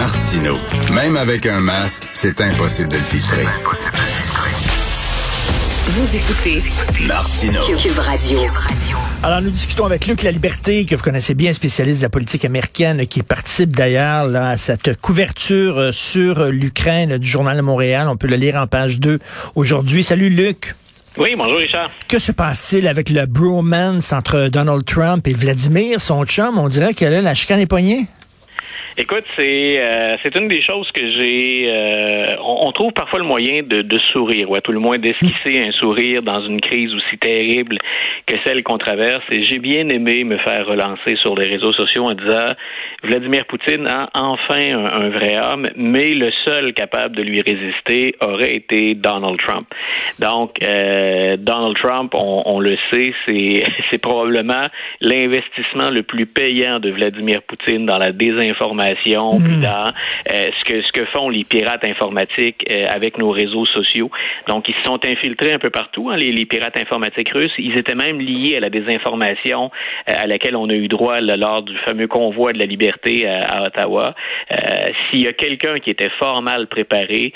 Martino. Même avec un masque, c'est impossible de le filtrer. Vous écoutez Martino. Cube Radio. Alors, nous discutons avec Luc La Liberté, que vous connaissez bien, spécialiste de la politique américaine, qui participe d'ailleurs là, à cette couverture euh, sur l'Ukraine du Journal de Montréal. On peut le lire en page 2 aujourd'hui. Salut, Luc. Oui, bonjour Richard. Que se passe-t-il avec le bromance entre Donald Trump et Vladimir, son chum? On dirait que là, la chicane est poignée. Écoute, c'est euh, c'est une des choses que j'ai. Euh, on, trouve parfois le moyen de, de sourire, ou à tout le moins d'esquisser un sourire dans une crise aussi terrible que celle qu'on traverse. Et j'ai bien aimé me faire relancer sur les réseaux sociaux en disant Vladimir Poutine a enfin un, vrai homme, mais le seul capable de lui résister aurait été Donald Trump. Donc, euh, Donald Trump, on, on le sait, c'est c'est probablement l'investissement le plus payant de Vladimir Poutine dans la désinformation Hmm. dans euh, ce que ce que font les pirates informatiques euh, avec nos réseaux sociaux. Donc, ils se sont infiltrés un peu partout, hein, les, pirates informatiques russes. Ils étaient même liés à la désinformation euh, à laquelle on a eu droit lors du fameux convoi de la liberté à Ottawa. s'il y a quelqu'un qui était fort mal préparé,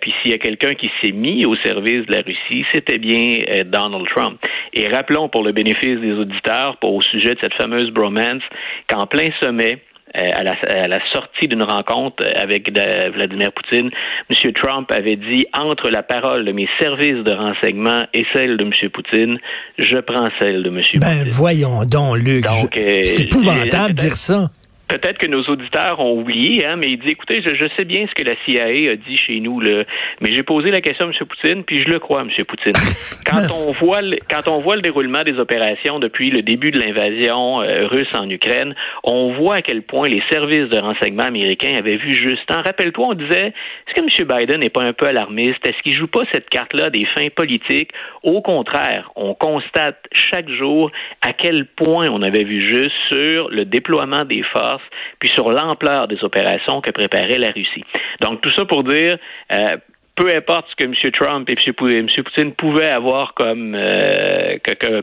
puis s'il y a quelqu'un qui s'est mis au service de la Russie, c'était bien Donald Trump. Et rappelons pour le bénéfice des auditeurs, pour, au sujet de cette fameuse bromance, qu'en plein sommet, euh, à la, sortie d'une rencontre avec Vladimir Poutine, M. Trump avait dit entre la parole de mes services de renseignement et celle de M. Poutine, je prends celle de M. Ben voyons donc, Luc. Euh, c'est épouvantable de dire ça peut-être que nos auditeurs ont oublié, hein, mais il dit écoutez, je, sais bien ce que la CIA a dit chez nous, là, mais j'ai posé la question à M. Poutine, puis je le crois, M. Poutine. Quand on voit le, quand on voit le déroulement des opérations depuis le début de l'invasion euh, russe en Ukraine, on voit à quel point les services de renseignement américains avaient vu juste. Rappelle-toi, on disait est-ce que M. Biden n'est pas un peu alarmiste? Est-ce qu'il joue pas cette carte-là des fins politiques? Au contraire, on constate chaque jour à quel point on avait vu juste sur le déploiement des forces puis sur l'ampleur des opérations que préparait la Russie. Donc tout ça pour dire, euh, peu importe ce que M. Trump et M. Poutine pouvaient avoir comme, euh,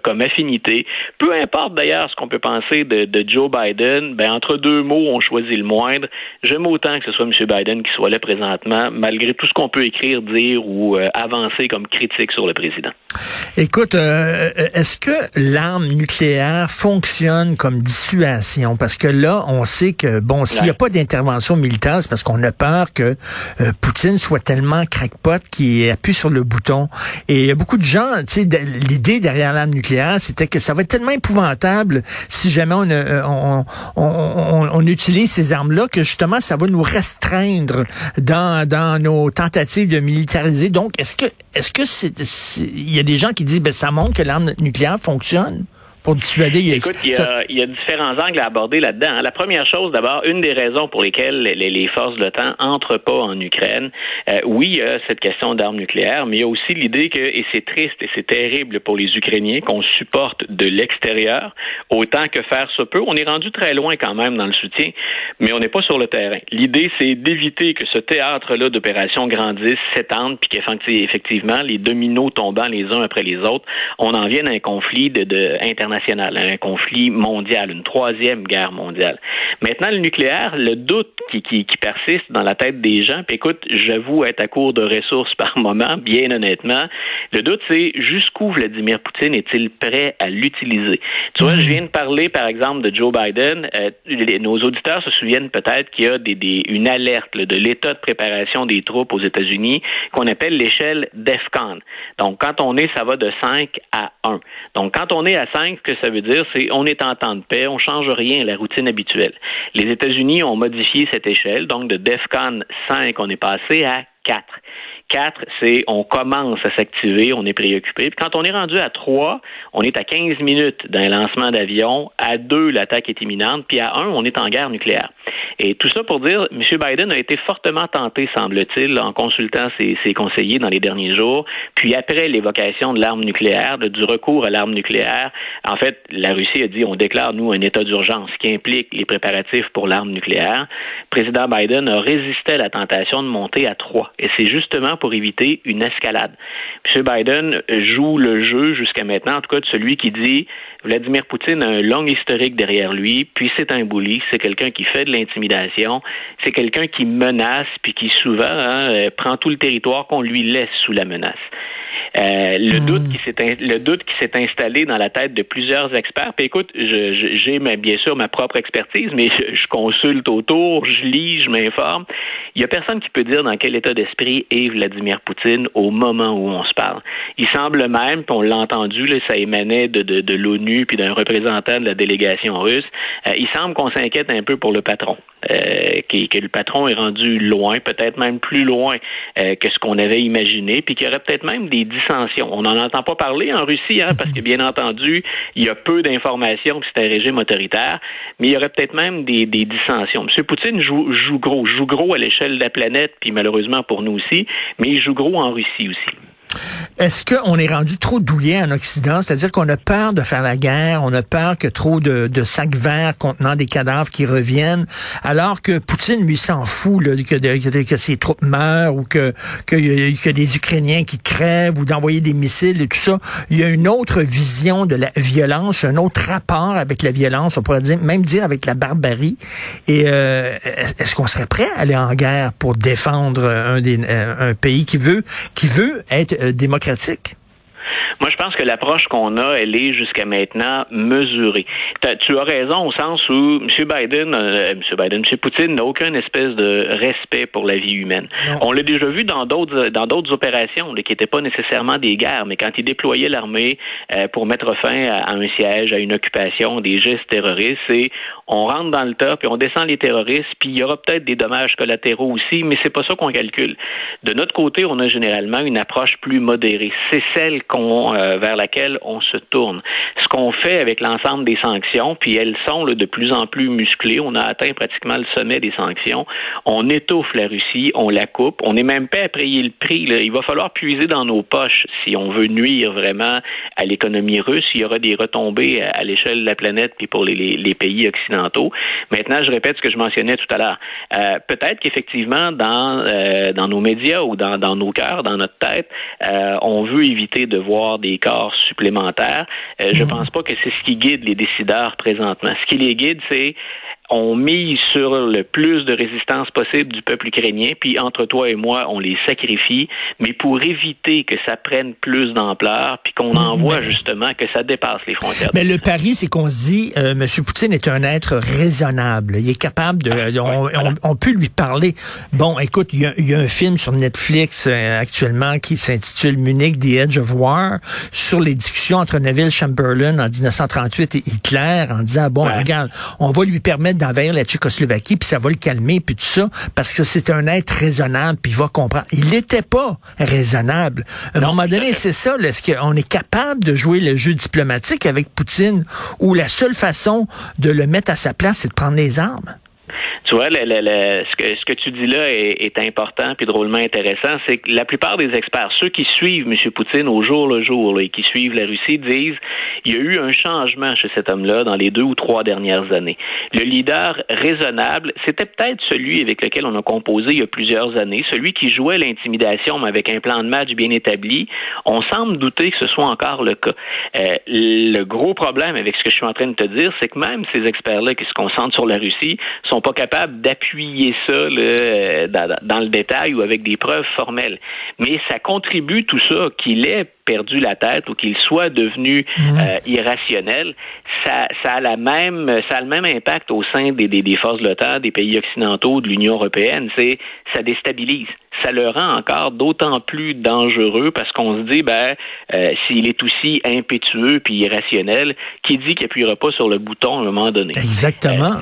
comme affinité, peu importe d'ailleurs ce qu'on peut penser de, Joe Biden, ben, entre deux mots, on choisit le moindre. J'aime autant que ce soit M. Biden qui soit là présentement, malgré tout ce qu'on peut écrire, dire ou euh, avancer comme critique sur le président. Écoute, euh, est-ce que l'arme nucléaire fonctionne comme dissuasion? Parce que là, on sait que, bon, s'il n'y a pas d'intervention militaire, c'est parce qu'on a peur que Poutine soit tellement crackpot qui appuie sur le bouton. Et il y a beaucoup de gens, tu sais, l'idée derrière l'arme nucléaire, c'était que ça va être tellement épouvantable si jamais on, euh, on, on utilise ces armes-là que justement ça va nous restreindre dans, dans nos tentatives de militariser. Donc, est-ce que est-ce que c'est il y a des gens qui disent ben ça montre que l'arme nucléaire fonctionne? Pour dissuader. Écoute, il y, a, il y a différents angles à aborder là-dedans. Hein. La première chose, d'abord, une des raisons pour lesquelles les, les forces de l'OTAN entrent pas en Ukraine, euh, oui, il y a cette question d'armes nucléaires, mais il y a aussi l'idée que, et c'est triste et c'est terrible pour les Ukrainiens, qu'on supporte de l'extérieur autant que faire se peut. On est rendu très loin quand même dans le soutien, mais on n'est pas sur le terrain. L'idée, c'est d'éviter que ce théâtre-là d'opérations grandisse, s'étende, puis qu'effectivement, les dominos tombant les uns après les autres, on en vienne à un conflit de, de international un conflit mondial, une troisième guerre mondiale. Maintenant, le nucléaire, le doute qui, qui, persiste dans la tête des gens, puis écoute, j'avoue être à court de ressources par moment, bien honnêtement, le doute, c'est jusqu'où Vladimir Poutine est-il prêt à l'utiliser? Tu vois, je viens de parler, par exemple, de Joe Biden. Euh, nos auditeurs se souviennent peut-être qu'il y a des, des, une alerte de l'état de préparation des troupes aux États-Unis qu'on appelle l'échelle DEFCON. Donc, quand on est, ça va de 5 à 1. Donc, quand on est à 5, ce que ça veut dire, c'est on est en temps de paix, on change rien à la routine habituelle. Les États-Unis ont modifié cette échelle, donc de DEFCON 5, on est passé à 4. 4, c'est on commence à s'activer, on est préoccupé. Puis quand on est rendu à 3, on est à 15 minutes d'un lancement d'avion. À 2, l'attaque est imminente. Puis à 1, on est en guerre nucléaire. Et tout ça pour dire, M. Biden a été fortement tenté, semble-t-il, en consultant ses, conseillers dans les derniers jours, puis après l'évocation de l'arme nucléaire, du recours à l'arme nucléaire, en fait, la Russie a dit, on déclare, nous, un état d'urgence qui implique les préparatifs pour l'arme nucléaire. Président Biden a résisté à la tentation de monter à 3. Et c'est justement pour éviter une escalade. M. Biden joue le jeu jusqu'à maintenant, en tout cas de celui qui dit Vladimir Poutine a un long historique derrière lui, puis c'est un bully, c'est quelqu'un qui fait de C'est quelqu'un qui menace puis qui souvent hein, euh, prend tout le territoire qu'on lui laisse sous la menace. Euh, le hmm. doute qui s'est le doute qui s'est installé dans la tête de plusieurs experts. Puis écoute, j'ai bien sûr ma propre expertise, mais je, consulte autour, je lis, je m'informe. Il y a personne qui peut dire dans quel état d'esprit est Vladimir Poutine au moment où on se parle. Il semble même, puis on l'a entendu, là, ça émanait de, de, de l'ONU puis d'un représentant de la délégation russe. Euh, il semble qu'on s'inquiète un peu pour le patron, euh, que, le patron est rendu loin, peut-être même plus loin euh, que ce qu'on avait imaginé, puis qu'il y aurait peut-être même des on n'en entend pas parler en Russie, hein, parce que bien entendu, il y a peu d'informations c'est un régime autoritaire, mais il y aurait peut-être même des, dissensions. M. Poutine joue, joue gros, joue gros à l'échelle de la planète, puis malheureusement pour nous aussi, mais il joue gros en Russie aussi. Est-ce qu'on est rendu trop douillet en Occident? C'est-à-dire qu'on a peur de faire la guerre, on a peur que trop de, sacs verts contenant des cadavres qui reviennent, alors que Poutine, lui, s'en fout que, que, ses troupes meurent ou que, que, que des Ukrainiens qui crèvent ou d'envoyer des missiles et tout ça. Il y a une autre vision de la violence, un autre rapport avec la violence, on pourrait même dire avec la barbarie. Et euh, est-ce qu'on serait prêt à aller en guerre pour défendre un, des, un pays qui veut, qui veut être euh, démocratique? Moi, je pense que l'approche qu'on a, elle est jusqu'à maintenant mesurée. Tu as raison au sens où M. Biden, euh, M. Biden, M. Poutine n'a aucun espèce de respect pour la vie humaine. On l'a déjà vu dans d'autres dans d'autres opérations qui n'étaient pas nécessairement des guerres, mais quand il déployait l'armée euh, pour mettre fin à, un siège, à une occupation, des gestes terroristes, c'est on rentre dans le top et on descend les terroristes, puis il y aura peut-être des dommages collatéraux aussi, mais c'est pas ça qu'on calcule. De notre côté, on a généralement une approche plus modérée. C'est celle qu'on euh, vers laquelle on se tourne. Ce qu'on fait avec l'ensemble des sanctions, puis elles sont de plus en plus musclées, on a atteint pratiquement le sommet des sanctions. On étouffe la Russie, on la coupe, on n'est même pas à payer le prix. Il va falloir puiser dans nos poches si on veut nuire vraiment à l'économie russe. Il y aura des retombées à l'échelle de la planète puis pour les pays occidentaux Maintenant, je répète ce que je mentionnais tout à l'heure. Euh, peut-être qu'effectivement, dans, euh, dans nos médias ou dans, dans nos cœurs, dans notre tête, euh, on veut éviter de voir des corps supplémentaires. je ne mhm. pense pas que c'est ce qui guide les décideurs présentement. Ce qui les guide, c'est on mise sur le plus de résistance possible du peuple ukrainien, puis entre toi et moi, on les sacrifie, mais pour éviter que ça prenne plus d'ampleur, puis qu'on en voit justement que ça dépasse les frontières. Mais le pari, c'est qu'on se dit, euh, M. Poutine est un être raisonnable. Il est capable de... Ah, on, peut lui parler. Bon, écoute, il y a, un film sur Netflix euh, actuellement qui s'intitule Munich, The Edge of War, sur les discussions entre Neville Chamberlain en 1938 et Hitler, en disant, bon, regarde, on va lui permettre d'envahir la Tchécoslovaquie, puis ça va le calmer, puis tout ça, parce que c'est un être raisonnable, puis il va comprendre. Il n'était pas raisonnable. À un moment donné, c'est ça, est-ce qu'on est capable de jouer le jeu diplomatique avec Poutine, où la seule façon de le mettre à sa place, c'est de prendre les armes? Tu vois, ce, que, tu dis là est, important puis drôlement intéressant, c'est que la plupart des experts, ceux qui suivent M. Poutine au jour le jour et qui suivent la Russie, disent il y a eu un changement chez cet homme-là dans les deux ou trois dernières années. Le leader raisonnable, c'était peut-être celui avec lequel on a composé il y a plusieurs années, celui qui jouait l'intimidation, mais avec un plan de match bien établi. On semble douter que ce soit encore le cas. Euh, le gros problème avec ce que je suis en train de te dire, c'est que même ces experts-là qui se concentrent sur la Russie sont pas capables d'appuyer ça euh, dans, le détail ou avec des preuves formelles. Mais ça contribue tout ça qu'il ait perdu la tête ou qu'il soit devenu euh, irrationnel, ça, a la même, ça a le même impact au sein des, des forces de l'OTAN, des pays occidentaux, de l'Union européenne. C'est ça déstabilise ça le rend encore d'autant plus dangereux parce qu'on se dit, ben, euh, s'il est aussi impétueux puis irrationnel, qui dit qu'il appuiera pas sur le bouton à un moment donné? Exactement.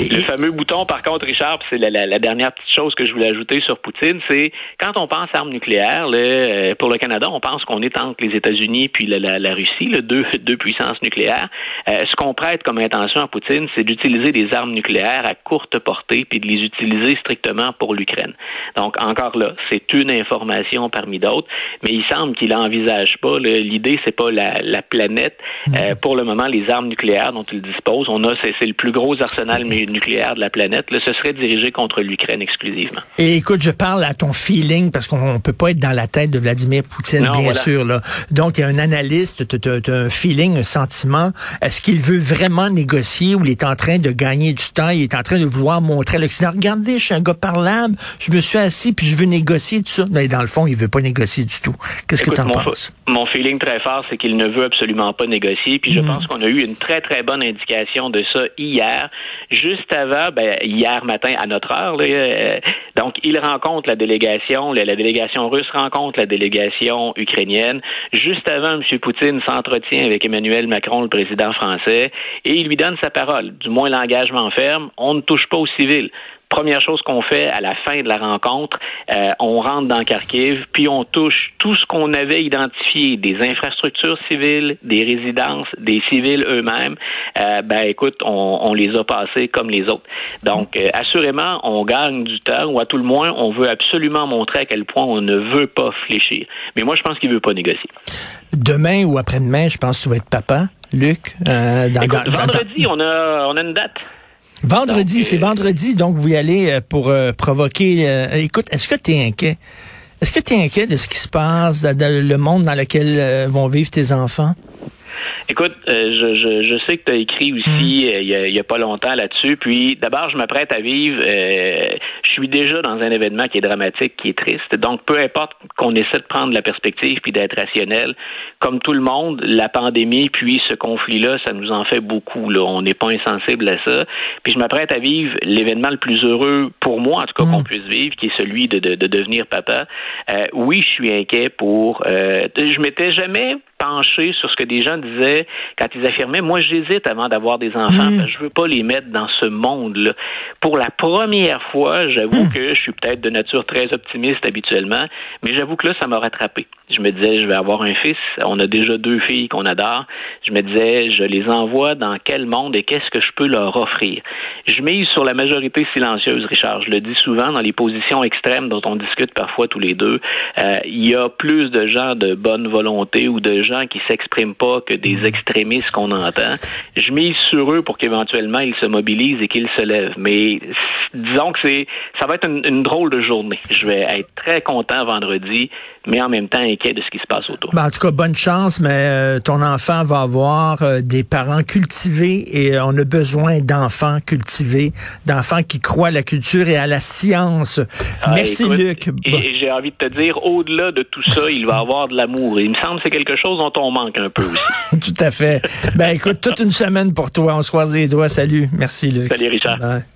Euh, le fameux bouton, par contre, Richard, c'est la, dernière petite chose que je voulais ajouter sur Poutine, c'est quand on pense armes nucléaires, euh, pour le Canada, on pense qu'on est entre les États-Unis puis la, Russie, deux, deux puissances nucléaires. ce qu'on prête comme intention à Poutine, c'est d'utiliser des armes nucléaires à courte portée puis de les utiliser strictement pour l'Ukraine. Donc, encore là. C'est une information parmi d'autres, mais il semble qu'il n'envisage pas. L'idée, c'est pas la, planète. Mm. Euh, pour le moment, les armes nucléaires dont il dispose, on a, c'est le plus gros arsenal nucléaire de la planète. Là, ce serait dirigé contre l'Ukraine exclusivement. Et écoute, je parle à ton feeling parce qu'on peut pas être dans la tête de Vladimir Poutine, bien sûr. Là. Donc, il y a un analyste, tu as, un feeling, un sentiment. Est-ce qu'il veut vraiment négocier ou il est en train de gagner du temps? Il est en train de vouloir montrer à l'Occident, regardez, je suis un gars parlable, je me suis assis puis je veux négocier tout ça. Mais dans le fond, il veut pas négocier du tout. Qu'est-ce que tu en penses? Mon feeling très fort, c'est qu'il ne veut absolument pas négocier. Puis je mm. pense qu'on a eu une très, très bonne indication de ça hier, juste avant, ben, hier matin à notre heure. Euh, donc, il rencontre la délégation, la, délégation russe rencontre la délégation ukrainienne. Juste avant, M. Poutine s'entretient avec Emmanuel Macron, le président français, et il lui donne sa parole. Du moins, l'engagement ferme. On ne touche pas aux civils première chose qu'on fait à la fin de la rencontre, euh, on rentre dans Kharkiv, puis on touche tout ce qu'on avait identifié, des infrastructures civiles, des résidences, des civils eux-mêmes. Euh, ben écoute, on, les a passés comme les autres. Donc, euh, assurément, on gagne du temps, ou à tout le moins, on veut absolument montrer à quel point on ne veut pas fléchir. Mais moi, je pense qu'il veut pas négocier. Demain ou après-demain, je pense que tu vas être papa, Luc. Écoute, vendredi, on a on a une date. Vendredi, c'est vendredi, donc vous y allez euh, pour euh, provoquer. Euh, écoute, est-ce que tu es inquiet? Est-ce que tu es inquiet de ce qui se passe, dans le monde dans lequel vont vivre tes enfants? Écoute, euh, je, je, je, sais que tu as écrit aussi hmm. euh, il, y a, pas longtemps là-dessus. Puis d'abord, je m'apprête à vivre. Euh, je suis déjà dans un événement qui est dramatique, qui est triste. Donc, peu importe qu'on essaie de prendre la perspective puis d'être rationnel, comme tout le monde, la pandémie puis ce conflit-là, ça nous en fait beaucoup. Là. On n'est pas insensible à ça. Puis je m'apprête à vivre l'événement le plus heureux pour moi, en tout cas, qu'on hmm. puisse vivre, qui est celui de, de, de devenir papa. oui, je suis inquiet pour. je m'étais jamais penché sur ce que des gens disaient quand ils affirmaient moi j'hésite avant d'avoir des enfants, mm. je veux pas les mettre dans ce monde-là. Pour la première fois, j'avoue mm. que je suis peut-être de nature très optimiste habituellement, mais j'avoue que là ça m'a rattrapé. Je me disais je vais avoir un fils, on a déjà deux filles qu'on adore. Je me disais je les envoie dans quel monde et qu'est-ce que je peux leur offrir? Je mise sur la majorité silencieuse, Richard. Je le dis souvent dans les positions extrêmes dont on discute parfois tous les deux. Euh, il y a plus de gens de bonne volonté ou de gens qui s'expriment pas que des extrémistes qu'on entend. Je mise sur eux pour qu'éventuellement ils se mobilisent et qu'ils se lèvent. Mais disons que c'est, ça va être une, drôle de journée. Je vais être très content vendredi, mais en même temps inquiet de ce qui se passe autour. Ben, en tout cas, bonne chance, mais euh, ton enfant va avoir euh, des parents cultivés et euh, on a besoin d'enfants cultivés, d'enfants qui croient à la culture et à la science. Ah, Merci, Luc. Et, j'ai envie de te dire, au-delà de tout ça, il va avoir de l'amour. Il me semble que c'est quelque chose dont on manque un peu aussi. tout à fait. Ben écoute, toute une semaine pour toi. On se croise les doigts. Salut. Merci, Luc. Salut, Richard.